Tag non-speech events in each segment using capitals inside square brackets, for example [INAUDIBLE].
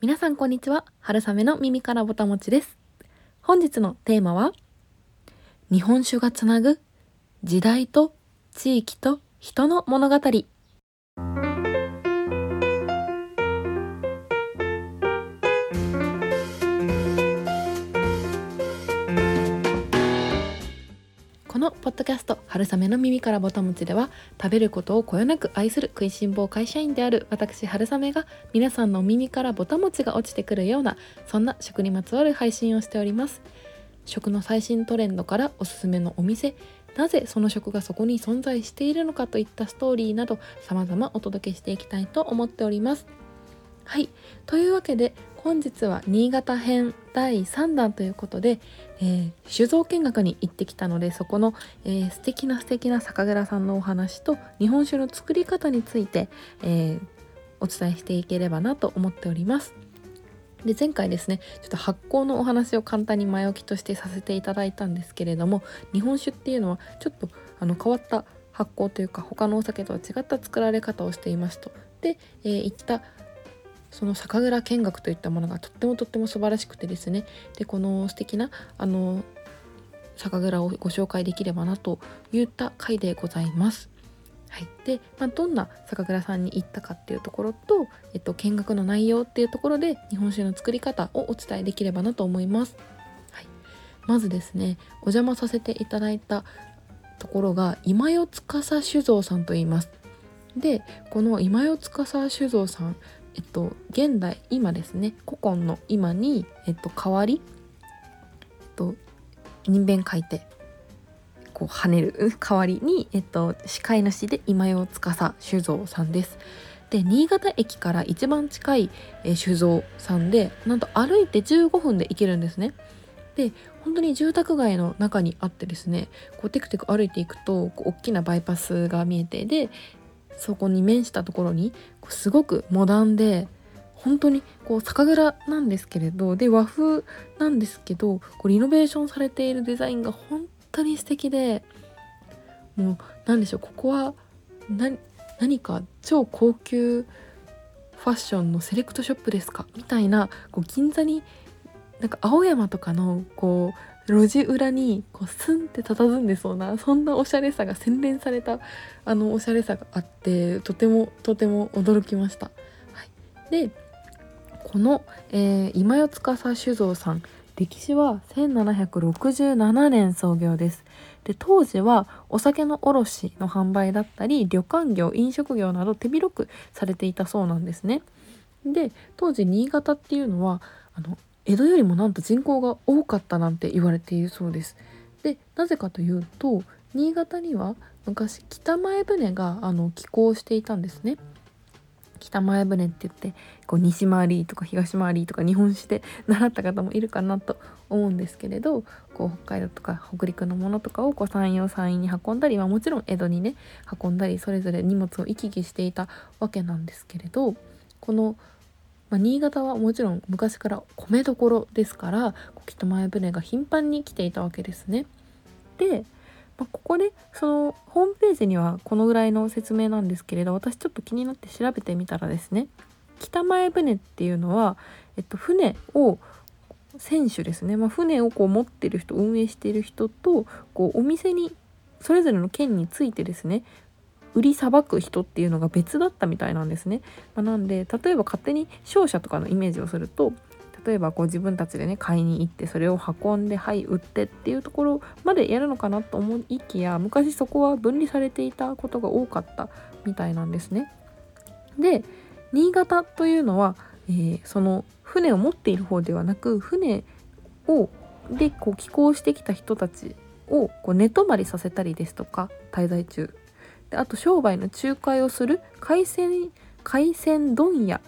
皆さんこんにちは。春雨の耳からぼたもちです。本日のテーマは日本酒がつなぐ時代と地域と人の物語。のポッドキャスト「春雨の耳からぼたもち」では食べることをこよなく愛する食いしん坊会社員である私春雨が皆さんの耳からぼたもちが落ちてくるようなそんな食にまつわる配信をしております。食の最新トレンドからおすすめのお店なぜその食がそこに存在しているのかといったストーリーなど様々お届けしていきたいと思っております。はいというわけで本日は新潟編第3弾ということで、えー、酒造見学に行ってきたのでそこの、えー、素敵な素敵な酒蔵さんのお話と日本酒の作り方について、えー、お伝えしていければなと思っております。で前回ですねちょっと発酵のお話を簡単に前置きとしてさせていただいたんですけれども日本酒っていうのはちょっとあの変わった発酵というか他のお酒とは違った作られ方をしていますと。で、えー、ったその酒蔵見学といったものがとってもとっても素晴らしくてですねでこの素敵なあの酒蔵をご紹介できればなといった回でございます。はい、で、まあ、どんな酒蔵さんに行ったかっていうところと、えっと、見学の内容っていうところで日本酒の作り方をお伝えできればなと思います。はい、まずですねお邪魔させていただいたところが今代司酒造さんと言います。でこの今代司酒造さんえっと、現代今ですね古今の今に、えっと、代わり、えっと、人弁書いてこう跳ねる [LAUGHS] 代わりに、えっと、司会主で今代司酒造さんです。で新潟駅から一番近い、え酒造さんでなんと歩いて15分で行けるんですね。で本当に住宅街の中にあってですねこうテクテク歩いていくとこう大きなバイパスが見えてでそこに面したところにすごくモダンで本当にこう酒蔵なんですけれどで和風なんですけどこうリノベーションされているデザインが本当に素敵でもう何でしょうここは何か超高級ファッションのセレクトショップですか？みたいなこう銀座になんか青山とかのこう路地裏にこうスンって佇んでそうなそんなおしゃれさが洗練されたあのおしゃれさがあってとてもとても驚きました。はい、でこの、えー、今代司酒造さん歴史は1767年創業です。で当時はお酒の卸の販売だったり旅館業飲食業など手広くされていたそうなんですね。で当時新潟っていうのはあの江戸よりもなんと人口が多かったなんて言われているそうです。でなぜかというと新潟には昔北前船があの寄港していたんですね。北前船って言ってこう西回りとか東回りとか日本史で [LAUGHS] 習った方もいるかなと思うんですけれどこう北海道とか北陸のものとかをこう山陽山陰に運んだり、まあ、もちろん江戸にね運んだりそれぞれ荷物を行き来していたわけなんですけれどこのまあ、新潟はもちろん昔から米どころですから北前船が頻繁に来ていたわけですね。で、まあ、ここでそのホームページにはこのぐらいの説明なんですけれど私ちょっと気になって調べてみたらですね北前船っていうのは、えっと、船を船主ですね、まあ、船をこう持ってる人運営している人とこうお店にそれぞれの県についてですね売りさばく人っていうのが別だったみたいなんですね。まあ、なんで例えば勝手に商社とかのイメージをすると例えばこう自分たちでね買いに行ってそれを運んではい売ってっていうところまでやるのかなと思いきや昔そこは分離されていたことが多かったみたいなんですね。で新潟というのは、えー、その船を持っている方ではなく船をでこう寄港してきた人たちをこう寝泊まりさせたりですとか滞在中あと商売の仲介をする海鮮海鮮問屋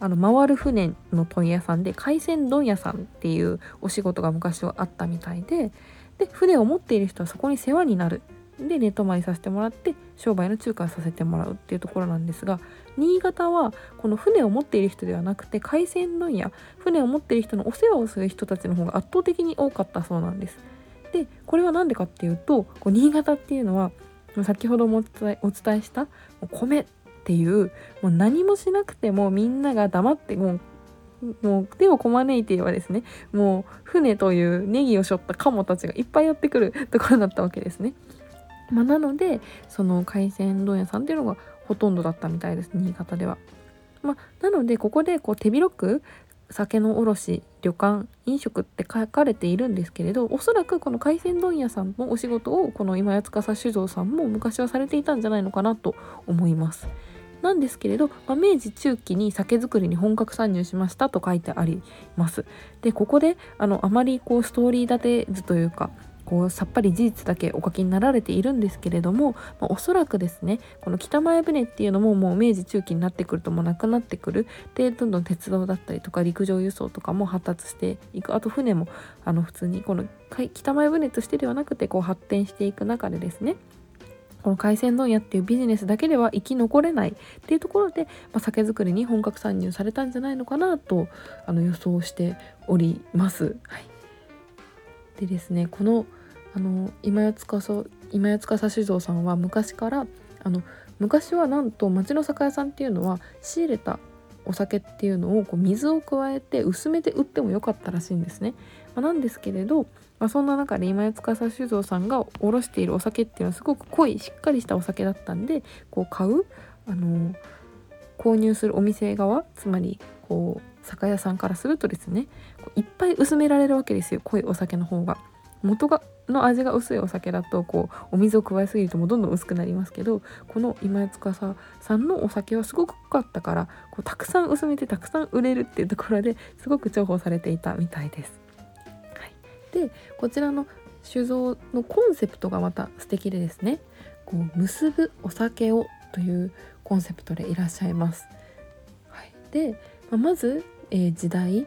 あの回る船の問屋さんで海鮮問屋さんっていうお仕事が昔はあったみたいでで船を持っている人はそこに世話になるで寝泊まりさせてもらって商売の仲介させてもらうっていうところなんですが新潟はこの船を持っている人ではなくて海鮮問屋船を持っている人のお世話をする人たちの方が圧倒的に多かったそうなんです。でこれは何でかっていうとこう新潟っていうのは先ほどもお伝えした米っていうもう何もしなくてもみんなが黙ってもうもう手をこまねいていはですねもう船というネギを背負ったカモたちがいっぱいやってくる [LAUGHS] ところだったわけですね。まあ、なのでその海鮮問屋さんっていうのがほとんどだったみたいです新潟では。まあ、なのでここでこう手広く酒の卸旅館飲食って書かれているんですけれどおそらくこの海鮮問屋さんのお仕事をこの今八司酒造さんも昔はされていたんじゃないのかなと思います。なんですけれど、まあ、明治中期に酒造りに本格参入しましたと書いてあります。でここであのあまりこうストーリー立て図というかこうさっぱり事実だけお書きになられているんですけれども、まあ、おそらくですねこの北前船っていうのももう明治中期になってくるともうなくなってくるでどんどん鉄道だったりとか陸上輸送とかも発達していくあと船もあの普通にこの北前船としてではなくてこう発展していく中でですねこの海鮮問屋っていうビジネスだけでは生き残れないっていうところで、まあ、酒造りに本格参入されたんじゃないのかなとあの予想しております。はい、でですねこのあの今八司今八司酒造さんは昔からあの昔はなんと町の酒屋さんっていうのは仕入れたお酒っていうのをこう水を加えて薄めて売ってもよかったらしいんですね。まあ、なんですけれど、まあ、そんな中で今八司酒造さんが卸しているお酒っていうのはすごく濃いしっかりしたお酒だったんでこう買うあの購入するお店側つまりこう酒屋さんからするとですねこういっぱい薄められるわけですよ濃いお酒の方が。元がの味が薄いお酒だとこうお水を加えすぎるともうどんどん薄くなりますけどこの今津司さんのお酒はすごく濃かったからこうたくさん薄めてたくさん売れるっていうところですごく重宝されていたみたいです。はい、でこちらの酒造のコンセプトがまた素敵でですねこう結ぶお酒をというコンセプトでいらっしゃいます。はい、で、まあ、まず、えー、時代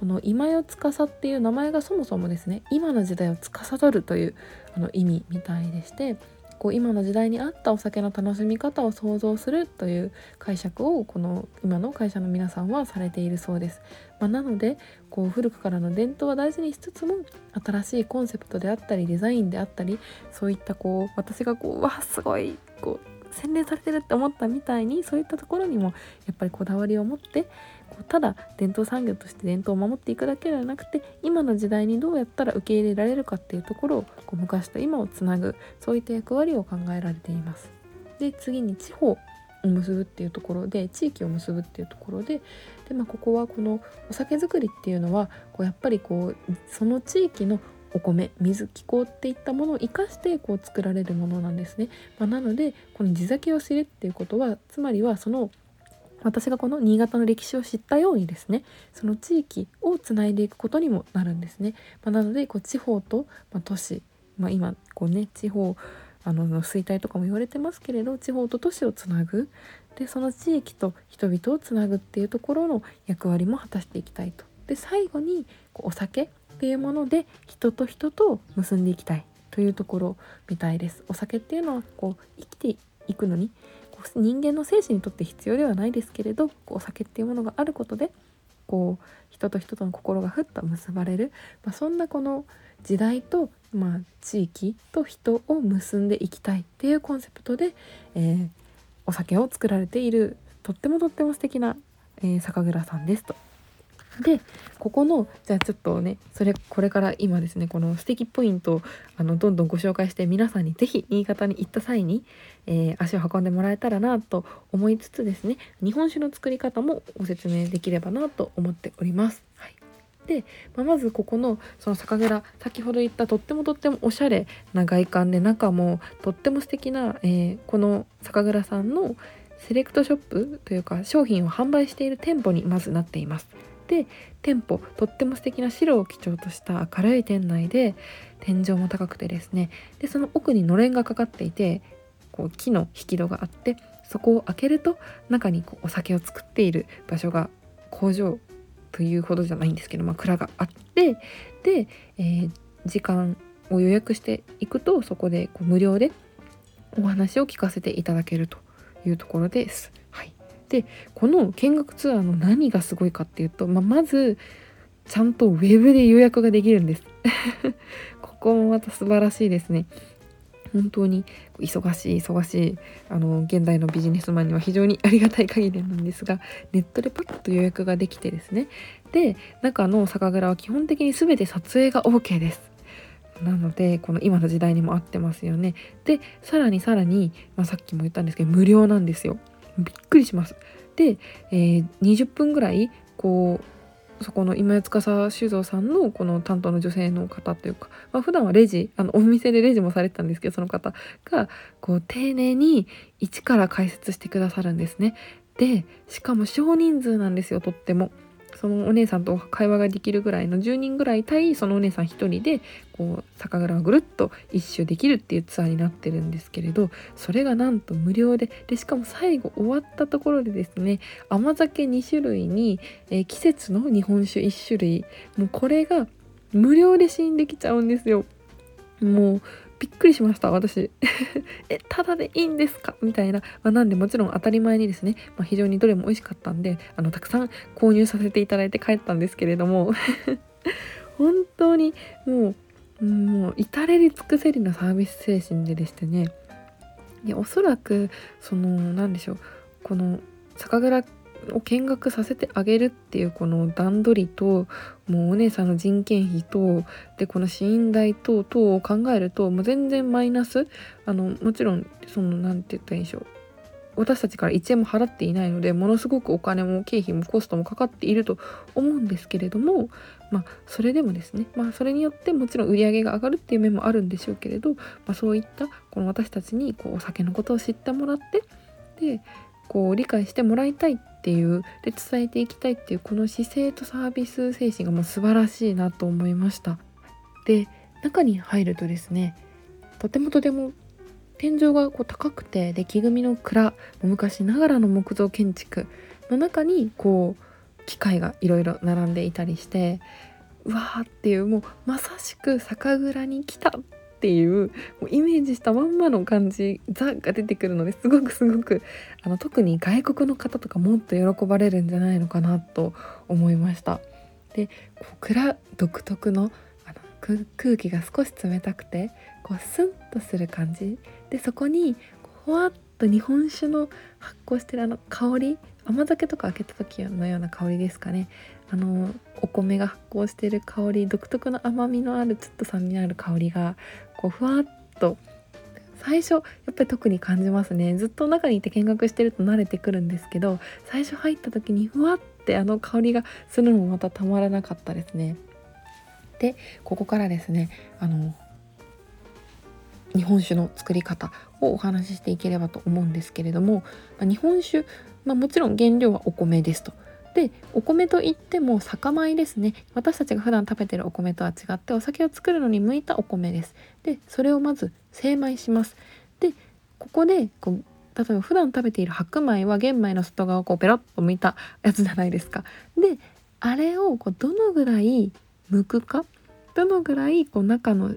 この今よ司っていう名前がそもそもですね今の時代を司るというあの意味みたいでしてこう今の時代に合ったお酒の楽しみ方を想像するという解釈をこの今の会社の皆さんはされているそうです。まあ、なのでこう古くからの伝統は大事にしつつも新しいコンセプトであったりデザインであったりそういったこう私がこうわすごいこう洗練されてるって思ったみたいにそういったところにもやっぱりこだわりを持ってただ伝統産業として伝統を守っていくだけではなくて今の時代にどうやったら受け入れられるかっていうところをこう昔と今をつなぐそういった役割を考えられています。で次に地方を結ぶっていうところで地域を結ぶっていうところでで、まあ、ここはこのお酒造りっていうのはこうやっぱりこうその地域のお米水気候っていったものを生かしてこう作られるものなんですね。まあ、なのでこの地酒を知るっていうことはつまりはその私がこの新潟の歴史を知ったようにですねその地域をつないでいくことにもなるんですね。まあ、なのでこう地方と、まあ、都市、まあ、今こうね地方あの衰退とかも言われてますけれど地方と都市をつなぐでその地域と人々をつなぐっていうところの役割も果たしていきたいと。で最後にこうお酒っていうもので人と人と結んでいきたいというところみたいです。お酒っていうのはこう生きていくのに人間の精神にとって必要ではないですけれどお酒っていうものがあることでこう人と人との心がふっと結ばれる、まあ、そんなこの時代と、まあ、地域と人を結んでいきたいっていうコンセプトで、えー、お酒を作られているとってもとっても素敵な、えー、酒蔵さんですと。でここのじゃあちょっとねそれこれから今ですねこの素敵ポイントをあのどんどんご紹介して皆さんに是非新潟に行った際に、えー、足を運んでもらえたらなと思いつつですね日本酒の作り方もご説明できればなと思っております。はいで、まあ、まずここのその酒蔵先ほど言ったとってもとってもおしゃれな外観で中もとっても素敵な、えー、この酒蔵さんのセレクトショップというか商品を販売している店舗にまずなっています。で店舗とっても素敵な白を基調とした明るい店内で天井も高くてですねでその奥にのれんがかかっていてこう木の引き戸があってそこを開けると中にこうお酒を作っている場所が工場というほどじゃないんですけど、まあ、蔵があってで、えー、時間を予約していくとそこでこう無料でお話を聞かせていただけるというところです。でこの見学ツアーの何がすごいかっていうと、まあ、まずちゃんとウェブで予約ができるんです。[LAUGHS] ここもまた素晴らしいですね。本当に忙しい忙しいあの現代のビジネスマンには非常にありがたい限りなんですがネットでパッと予約ができてですね。で中の酒蔵は基本的に全て撮影が OK です。なのでこの今の時代にも合ってますよね。でさらにさらに、まあ、さっきも言ったんですけど無料なんですよ。びっくりしますで、えー、20分ぐらいこうそこの今谷司酒造さんのこの担当の女性の方というか、まあ、普段はレジあのお店でレジもされてたんですけどその方がこう丁寧に一から解説してくださるんですね。でしかも少人数なんですよとっても。そのお姉さんと会話ができるぐらいの10人ぐらい対そのお姉さん1人でこう酒蔵をぐるっと一周できるっていうツアーになってるんですけれどそれがなんと無料ででしかも最後終わったところでですね甘酒2種類に、えー、季節の日本酒1種類もうこれが無料で試飲できちゃうんですよ。もうびっくりしました私。[LAUGHS] えただでいいんですか？みたいな、まあ、なんでもちろん当たり前にですね、まあ、非常にどれも美味しかったんであのたくさん購入させていただいて帰ったんですけれども。[LAUGHS] 本当にもうもう至れり尽くせりのサービス精神ででしてね。いやおそらくその何でしょう。この酒蔵を見学させてあげるっていうこの段取りともうお姉さんの人件費とでこの死因代等々を考えるともう全然マイナスあのもちろんその何て言ったらいいんでしょう私たちから1円も払っていないのでものすごくお金も経費もコストもかかっていると思うんですけれどもまあそれでもですねまあそれによってもちろん売り上げが上がるっていう面もあるんでしょうけれど、まあ、そういったこの私たちにこうお酒のことを知ってもらってでこう理解してもらいたいっていうで伝えていきたいっていうこの姿勢とサービス精神がもう素晴らしいなと思いました。で中に入るとですねとてもとても天井がこう高くてで木組みの蔵昔ながらの木造建築の中にこう機械がいろいろ並んでいたりしてうわーっていうもうまさしく酒蔵に来たっていうイメージしたまんまの感じザが出てくるのですごくすごくあの特に外国の方とかもっと喜ばれるんじゃないのかなと思いました。でこう蔵独特のあの空気が少し冷たくてこうスンとする感じでそこにほわっと日本酒の発酵してるあの香り甘酒とか開けた時のような香りですかねあのお米が発酵してる香り独特の甘みのあるちょっと酸味のある香りがこうふわっと最初やっぱり特に感じますね。ずっと中にいて見学してると慣れてくるんですけど最初入った時にふわってあの香りがするのもまたたまらなかったですね。でここからですねあの日本酒の作り方をお話ししていければと思うんですけれども、まあ、日本酒、まあ、もちろん原料はお米ですと。でお米といっても酒米ですね。私たちが普段食べてるお米とは違ってお酒を作るのに向いたお米です。でそれをまず精米します。でここでこう例えば普段食べている白米は玄米の外側をこうペロッと剥いたやつじゃないですか。であれをこうどのぐらい剥くかどのぐらいこう中の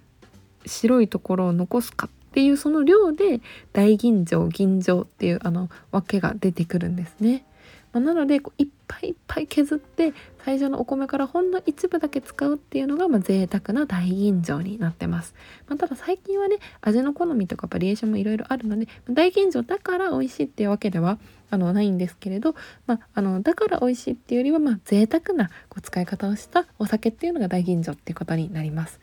白いところを残すかっていうその量で大吟醸吟醸っていうあの分けが出てくるんですね。まあ、なのでこういっぱいいっぱい削って最初のお米からほんの一部だけ使うっていうのが、まあ、贅沢な大吟醸になってます、まあ、ただ最近はね味の好みとかバリエーションもいろいろあるので大吟醸だから美味しいっていうわけではあのないんですけれど、まあ、あのだから美味しいっていうよりはまあ贅沢なこう使い方をしたお酒っていうのが大吟醸っていうことになります。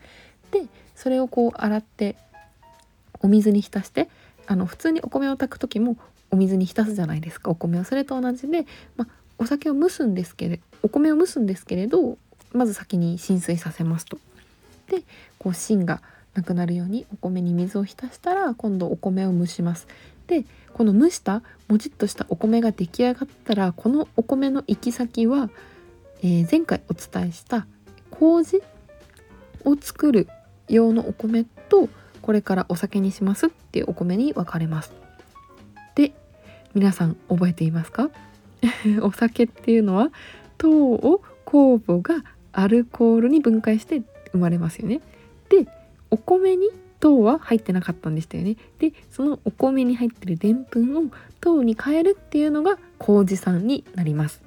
でそれをこう洗ってお水に浸してあの普通にお米を炊く時もお水に浸すじゃないですかお米はそれと同じで、まあ、お酒を蒸すんですけれお米を蒸すんですけれどまず先に浸水させますと。でこう芯がなくなるようにお米に水を浸したら今度お米を蒸します。でこの蒸したもちっとしたお米が出来上がったらこのお米の行き先は、えー、前回お伝えした麹を作る用のお米とこれからお酒にしますっていうお米に分かれます。で皆さん覚えていますか？[LAUGHS] お酒っていうのは糖を酵母がアルコールに分解して生まれますよね。でお米に糖は入ってなかったんでしたよね。でそのお米に入ってるでんぷんを糖に変えるっていうのが麹酸になります。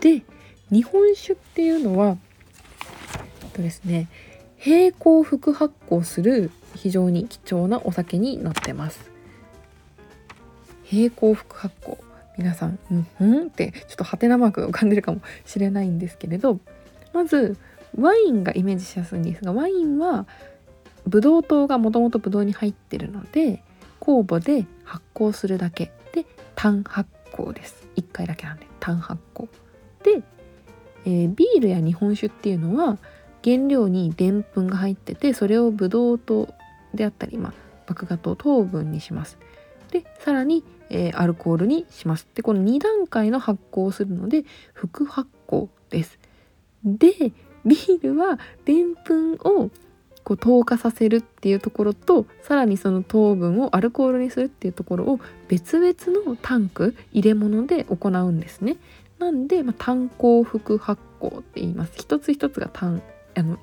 で日本酒っていうのはえっとですね平行副発酵する非常に貴重なお酒になってます平行副発酵皆さん「うんうん?」ってちょっとハテナマークが浮かんでるかもしれないんですけれどまずワインがイメージしやすいんですがワインはブドウ糖がもともとブドウに入ってるので酵母で発酵するだけ。で単発酵です。1回だけなんで単発酵。で、えー、ビールや日本酒っていうのは原料にでんぷんが入っててそれをブドウ糖であったり、まあ、麦芽糖糖分にします。でさらに、えー、アルコールにしますでこの2段階の発酵をするので副発酵ですでビールはでんぷんをこう糖化させるっていうところとさらにその糖分をアルコールにするっていうところを別々のタンク入れ物で行うんですね。なんで、まあ、炭鉱副発酵って言います。一つ一つが単あの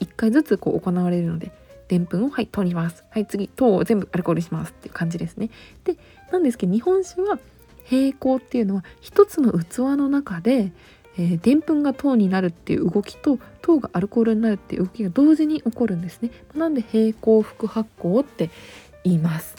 1回ずつこう行われるのででんぷんをはい取りますはい次糖を全部アルコールしますっていう感じですね。でなんですけど日本酒は平行っていうのは一つの器の中ででんぷんが糖になるっていう動きと糖がアルコールになるっていう動きが同時に起こるんですね。なんで平行副発酵って言います。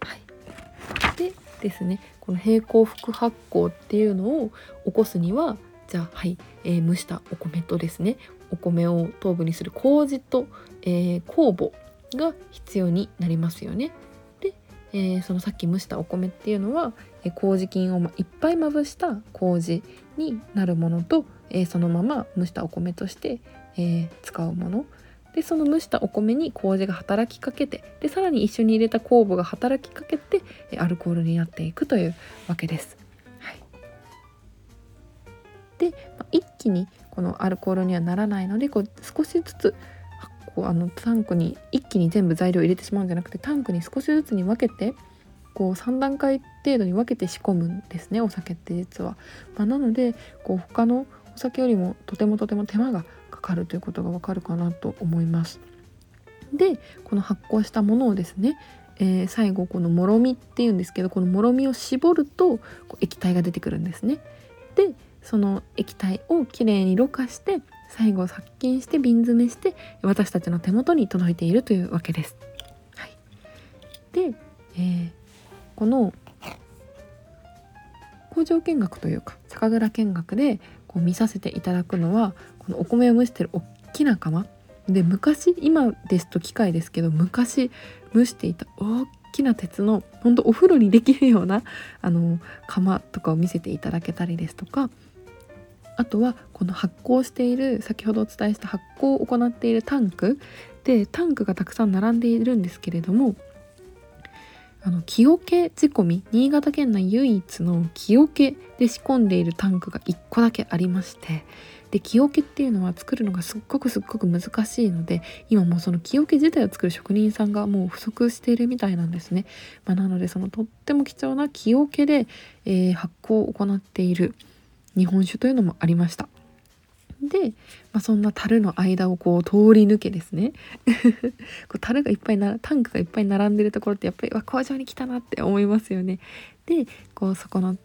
はい、でですねこの平行副発酵っていうのを起こすにはじゃあはい、えー、蒸したお米とですねお米を糖分にする麹と、えー、酵母が必要になりますよね。で、えー、そのさっき蒸したお米っていうのは、えー、麹菌をいっぱいまぶした麹になるものと、えー、そのまま蒸したお米として、えー、使うものでその蒸したお米に麹が働きかけてでさらに一緒に入れた酵母が働きかけてアルコールになっていくというわけです。はい、で、まあ、一気にこのアルコールにはならないのでこう少しずつこうあのタンクに一気に全部材料を入れてしまうんじゃなくてタンクに少しずつに分けてこう3段階程度に分けて仕込むんですねお酒って実は。まあ、なのでこう他のお酒よりもとてもとても手間がかかるということがわかるかなと思います。でこの発酵したものをですね、えー、最後このもろみっていうんですけどこのもろみを絞るとこう液体が出てくるんですね。その液体をきれいにろ過して最後殺菌して瓶詰めして私たちの手元に届いているというわけです。はい、で、えー、この工場見学というか酒蔵見学でこう見させていただくのはこのお米を蒸してる大きな釜で昔今ですと機械ですけど昔蒸していた大きな鉄の本当お風呂にできるようなあの釜とかを見せていただけたりですとかあとはこの発酵している先ほどお伝えした発酵を行っているタンク。でタンクがたくさん並んでいるんですけれどもあの木桶仕込み新潟県内唯一の木桶で仕込んでいるタンクが1個だけありましてで木桶っていうのは作るのがすっごくすっごく難しいので今もうその木桶自体を作る職人さんがもう不足しているみたいなんですね、まあ、なのでそのとっても貴重な木桶で、えー、発酵を行っている。日本酒というのもありました。で、まあ、そんな樽の間をこう通り抜けですね。[LAUGHS] こう樽がいっぱいなタンクがいっぱい並んでるところってやっぱり工場に来たなって思いますよね。でこうそこの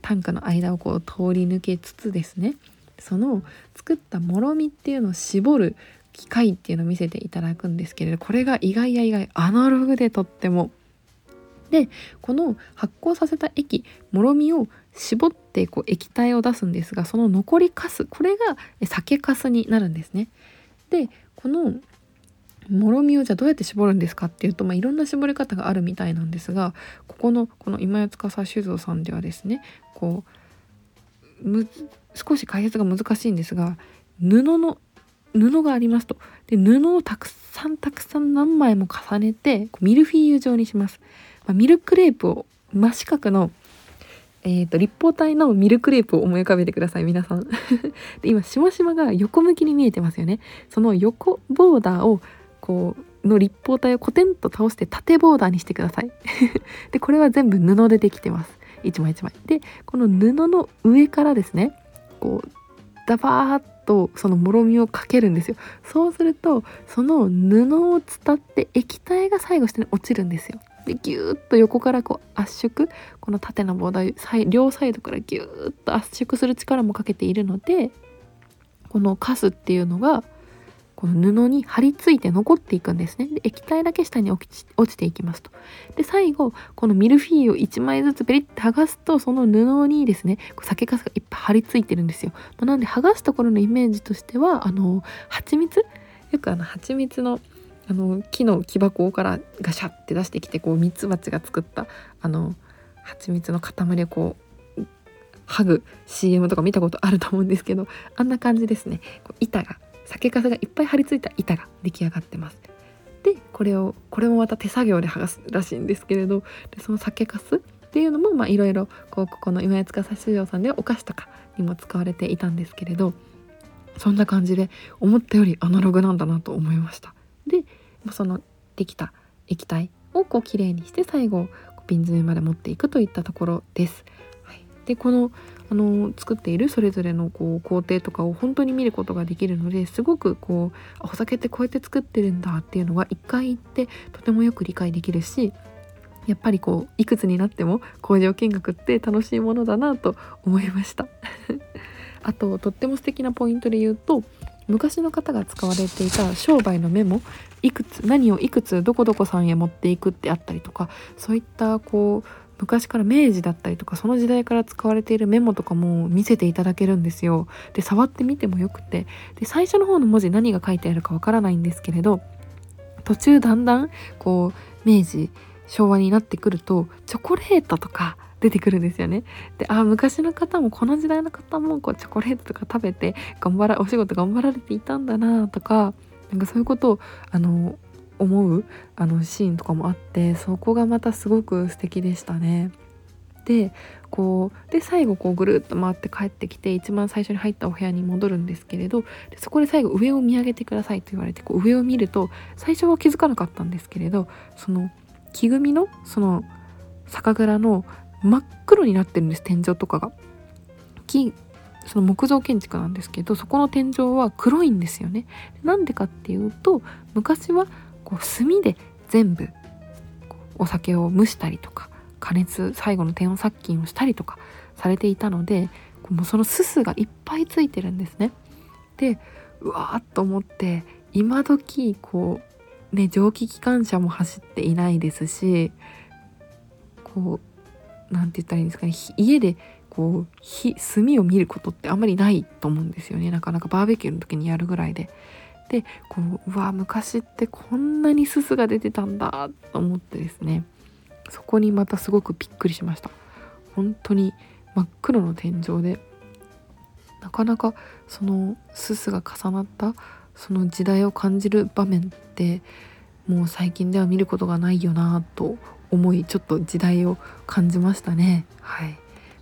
タンクの間をこう通り抜けつつですね。その作ったもろみっていうのを絞る機械っていうのを見せていただくんですけれどこれが意外や意外アナログでとっても。でこの発酵させた液もろみを絞ってこう液体を出すんですがその残りかすこれが酒かすになるんですね。でこのもろみをじゃあどうやって絞るんですかっていうと、まあ、いろんな絞り方があるみたいなんですがここのこの今谷司酒造さんではですねこうむ少し解説が難しいんですが布の布がありますとで布をたくさんたくさん何枚も重ねてミルフィーユ状にします。まあ、ミルクレープを真四角のえーと、立方体のミルクレープを思い浮かべてください皆さん。[LAUGHS] で今しましまが横向きに見えてますよね。その横ボーダーをこうの立方体をコテンと倒して縦ボーダーにしてください。[LAUGHS] でこれは全部布でできてます。一枚一枚。でこの布の上からですねこうダバーッとそのもろみをかけるんですよ。そうするとその布を伝って液体が最後下に落ちるんですよ。でギューッと横からこう圧縮この縦の棒台両サイドからギューッと圧縮する力もかけているのでこのカスっていうのがこの布に張り付いて残っていくんですね。で液体だけ下に落ち落ちていきますと。で最後このミルフィーユを1枚ずつペリッて剥がすとその布にですね酒粕がいっぱい張り付いてるんですよ、まあ、なんで剥がすところのイメージとしてはあの蜂蜜？よくあの蜂蜜のあの木の木箱からガシャって出してきてこうミツバチが作ったあの蜂蜜の塊をこう剥ぐ CM とか見たことあると思うんですけどあんな感じですね。こう板が酒粕がいっぱい張り付いた板が出来上がってます。でこれをこれもまた手作業で剥がすらしいんですけれどでその酒粕っていうのもいろいろここの今津司市場さんではお菓子とかにも使われていたんですけれどそんな感じで思ったよりアナログなんだなと思いました。そのできた液体をこうきれいにして最後瓶詰めまで持っていくといったところです。はい、でこのあの作っているそれぞれのこう工程とかを本当に見ることができるのですごくこうお酒ってこうやって作ってるんだっていうのが一回行ってとてもよく理解できるしやっぱりこういくつになっても工場見学って楽しいものだなと思いました [LAUGHS] あととっても素敵なポイントで言うと昔の方が使われていた商売のメモいくつ何をいくつどこどこさんへ持っていくってあったりとかそういったこう昔から明治だったりとかその時代から使われているメモとかも見せていただけるんですよ。で触ってみてもよくてで最初の方の文字何が書いてあるかわからないんですけれど途中だんだんこう明治昭和になってくるとチョコレートとか出てくるんですよね。であ昔の方もこの時代の方もこうチョコレートとか食べて頑張らお仕事頑張られていたんだなとかなんかそういうことをあの思うあのシーンとかもあってそこがまたすごく素敵でしたね。でこうで最後こうぐるっと回って帰ってきて一番最初に入ったお部屋に戻るんですけれどでそこで最後上を見上げてくださいと言われてこう上を見ると最初は気づかなかったんですけれどその木組みのその酒蔵の真っ黒になってるんです天井とかが。木その木造建築なんですけどそこの天井は黒いんですよね。なんでかっていうと昔はこう炭で全部お酒を蒸したりとか加熱最後の低温殺菌をしたりとかされていたのでもうそのすすがいっぱいついてるんですね。でうわーっと思って今時こうね蒸気機関車も走っていないですしこう何て言ったらいいんですかね。家でこう火炭を見ることってあんまりないと思うんですよね。なかなかバーベキューの時にやるぐらいで。でこううわ昔ってこんなにすすが出てたんだと思ってですね。そこにまたすごくびっくりしました。本当に真っ黒の天井でなかなかそのすすが重なったその時代を感じる場面ってもう最近では見ることがないよなと思いちょっと時代を感じましたね。はい、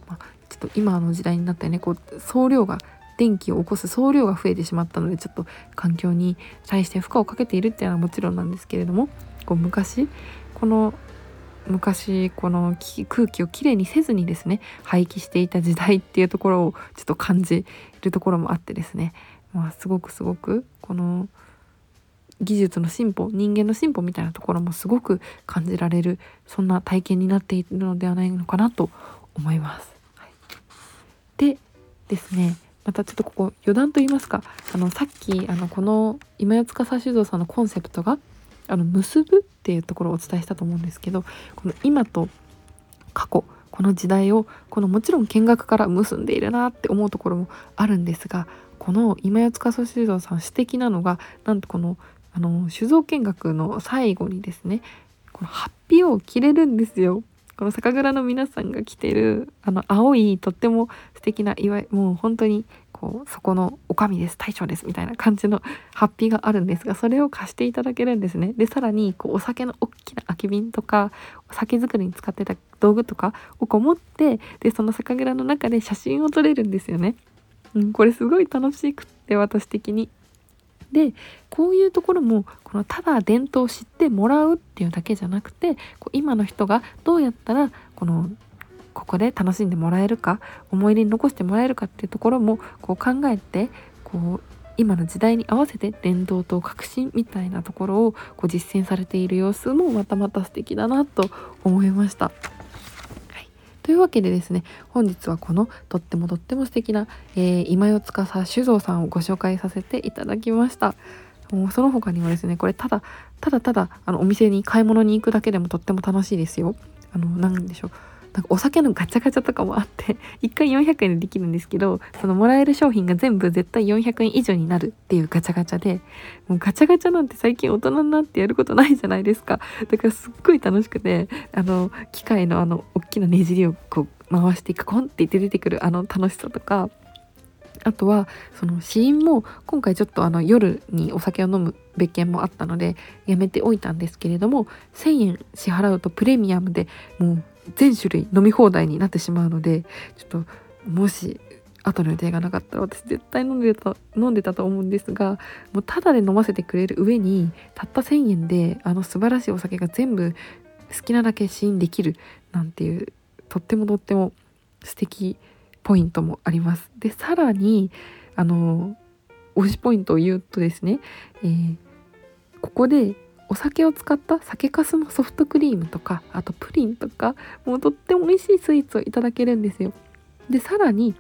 まあ、ちょっと今の時代になってね。こう総量が電気を起こす総量が増えてしまったのでちょっと環境に対して負荷をかけているっていうのはもちろんなんですけれどもこう昔この昔この空気をきれいにせずにですね廃棄していた時代っていうところをちょっと感じるところもあってですね、まあ、すごくすごくこの技術の進歩人間の進歩みたいなところもすごく感じられるそんな体験になっているのではないのかなと思います。はい、でですねまたちょっとここ余談と言いますかあのさっきあのこの今四司酒造さんのコンセプトがあの結ぶっていうところをお伝えしたと思うんですけどこの今と過去この時代をこのもちろん見学から結んでいるなって思うところもあるんですがこの今四司酒造さん素敵なのがなんとこのあの酒造見学の最後にですねこのハッピーを着れるんですよ。この酒蔵の皆さんが着てるあの青いとっても素敵ないわもう本当にこうそこのおみです大将ですみたいな感じのハッピーがあるんですがそれを貸していただけるんですね。でさらにこうお酒の大きな空き瓶とかお酒作りに使ってた道具とかをこう持ってでその酒蔵の中で写真を撮れるんですよね、うん、これすごい楽しくって私的に。でこういうところもこのただ伝統を知ってもらうっていうだけじゃなくてこう今の人がどうやったらこのここで楽しんでもらえるか思い出に残してもらえるかっていうところもこう考えてこう今の時代に合わせて伝統と革新みたいなところをこう実践されている様子もまたまた素敵だなと思いました。というわけでですね本日はこのとってもとっても素敵な、えー、今四司酒造さんをご紹介させていただきましたもうその他にもですねこれただただただあのお店に買い物に行くだけでもとっても楽しいですよ。あの何でしょうなんかお酒のガチャガチャとかもあって [LAUGHS] 1回400円でできるんですけどそのもらえる商品が全部絶対400円以上になるっていうガチャガチャでもうガチャガチャなんて最近大人になってやることないじゃないですか。だからすっごい楽しくてあの機械のあの大きなねじりをこう回していくコンって言って出てくるあの楽しさとかあとはその死因も今回ちょっとあの夜にお酒を飲む別件もあったのでやめておいたんですけれども1,000円支払うとプレミアムでもう全種類飲み放題になってしまうのでちょっともし後の予定がなかったら私絶対飲んでた飲んでたと思うんですがもうタダで飲ませてくれる上にたった1,000円であの素晴らしいお酒が全部好きなだけ試飲できるなんていうとってもとっても素敵ポイントもあります。でさらにあの推しポイントを言うとですね、えー、ここでお酒を使った酒粕のソフトクリームとかあとプリンとかもうとっても美味しいスイーツをいただけるんですよ。でさらに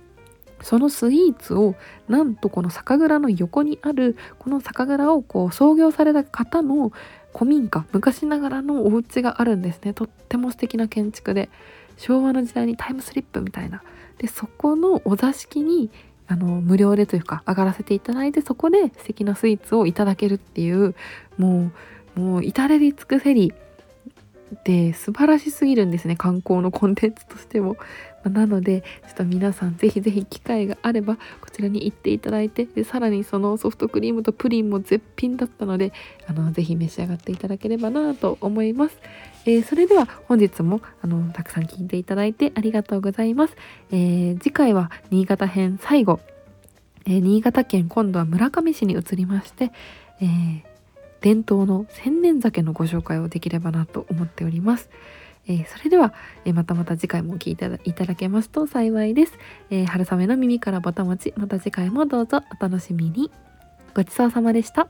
そのスイーツをなんとこの酒蔵の横にあるこの酒蔵をこう創業された方の古民家昔ながらのお家があるんですねとっても素敵な建築で昭和の時代にタイムスリップみたいなでそこのお座敷にあの無料でというか上がらせていただいてそこで素敵なスイーツをいただけるっていうもうもう至れり尽くせりで素晴らしすぎるんですね観光のコンテンツとしても。[LAUGHS] なのでちょっと皆さんぜひぜひ機会があればこちらに行っていただいてでさらにそのソフトクリームとプリンも絶品だったのであのぜひ召し上がっていただければなと思います。えー、それでは本日もあのたくさん聞いていただいてありがとうございます。えー、次回は新潟編最後、えー、新潟県今度は村上市に移りまして、え伝統の千年酒のご紹介をできればなと思っております。えー、それでは、えー、またまた次回もお聴きいただけますと幸いです。えー、春雨の耳からぼたもち、また次回もどうぞお楽しみに。ごちそうさまでした。